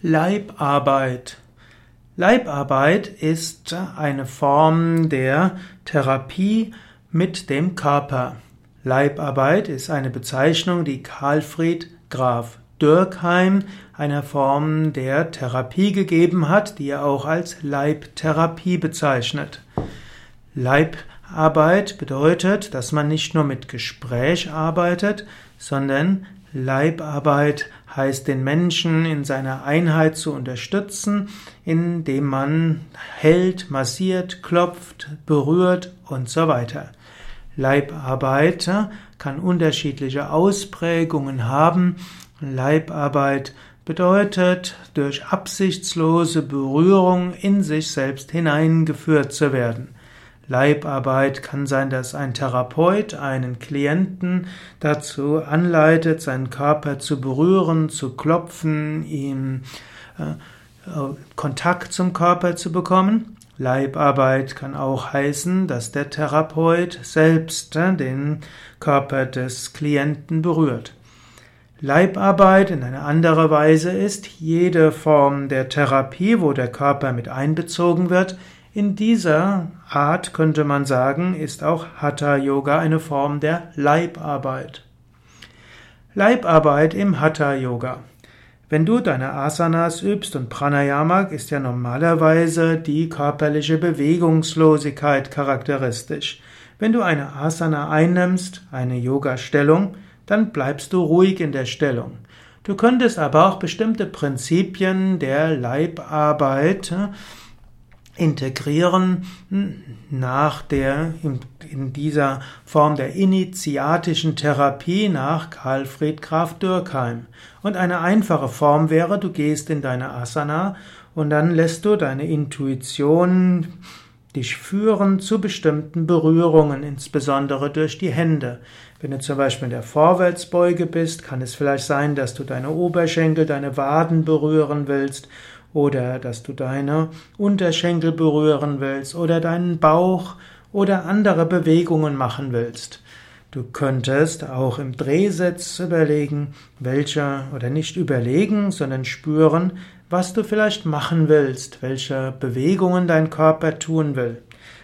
Leibarbeit. Leibarbeit ist eine Form der Therapie mit dem Körper. Leibarbeit ist eine Bezeichnung, die Karlfried Graf Dürkheim einer Form der Therapie gegeben hat, die er auch als Leibtherapie bezeichnet. Leibarbeit bedeutet, dass man nicht nur mit Gespräch arbeitet, sondern Leibarbeit heißt den Menschen in seiner Einheit zu unterstützen, indem man hält, massiert, klopft, berührt und so weiter. Leibarbeit kann unterschiedliche Ausprägungen haben. Leibarbeit bedeutet, durch absichtslose Berührung in sich selbst hineingeführt zu werden. Leibarbeit kann sein, dass ein Therapeut einen Klienten dazu anleitet, seinen Körper zu berühren, zu klopfen, ihm äh, Kontakt zum Körper zu bekommen. Leibarbeit kann auch heißen, dass der Therapeut selbst äh, den Körper des Klienten berührt. Leibarbeit in eine andere Weise ist jede Form der Therapie, wo der Körper mit einbezogen wird, in dieser Art könnte man sagen, ist auch Hatha Yoga eine Form der Leibarbeit. Leibarbeit im Hatha Yoga. Wenn du deine Asanas übst und Pranayama ist ja normalerweise die körperliche Bewegungslosigkeit charakteristisch. Wenn du eine Asana einnimmst, eine Yoga-Stellung, dann bleibst du ruhig in der Stellung. Du könntest aber auch bestimmte Prinzipien der Leibarbeit integrieren nach der, in, in, dieser Form der initiatischen Therapie nach Karl Fried Graf Dürkheim. Und eine einfache Form wäre, du gehst in deine Asana und dann lässt du deine Intuition dich führen zu bestimmten Berührungen, insbesondere durch die Hände. Wenn du zum Beispiel in der Vorwärtsbeuge bist, kann es vielleicht sein, dass du deine Oberschenkel, deine Waden berühren willst oder dass du deine Unterschenkel berühren willst oder deinen Bauch oder andere Bewegungen machen willst. Du könntest auch im Drehsitz überlegen, welche oder nicht überlegen, sondern spüren, was du vielleicht machen willst, welche Bewegungen dein Körper tun will.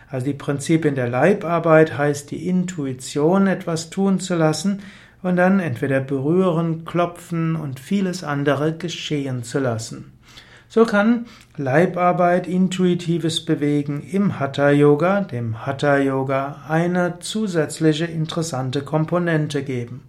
Also die Prinzipien der Leibarbeit heißt die Intuition, etwas tun zu lassen und dann entweder berühren, klopfen und vieles andere geschehen zu lassen. So kann Leibarbeit, intuitives Bewegen im Hatha Yoga, dem Hatha Yoga, eine zusätzliche interessante Komponente geben.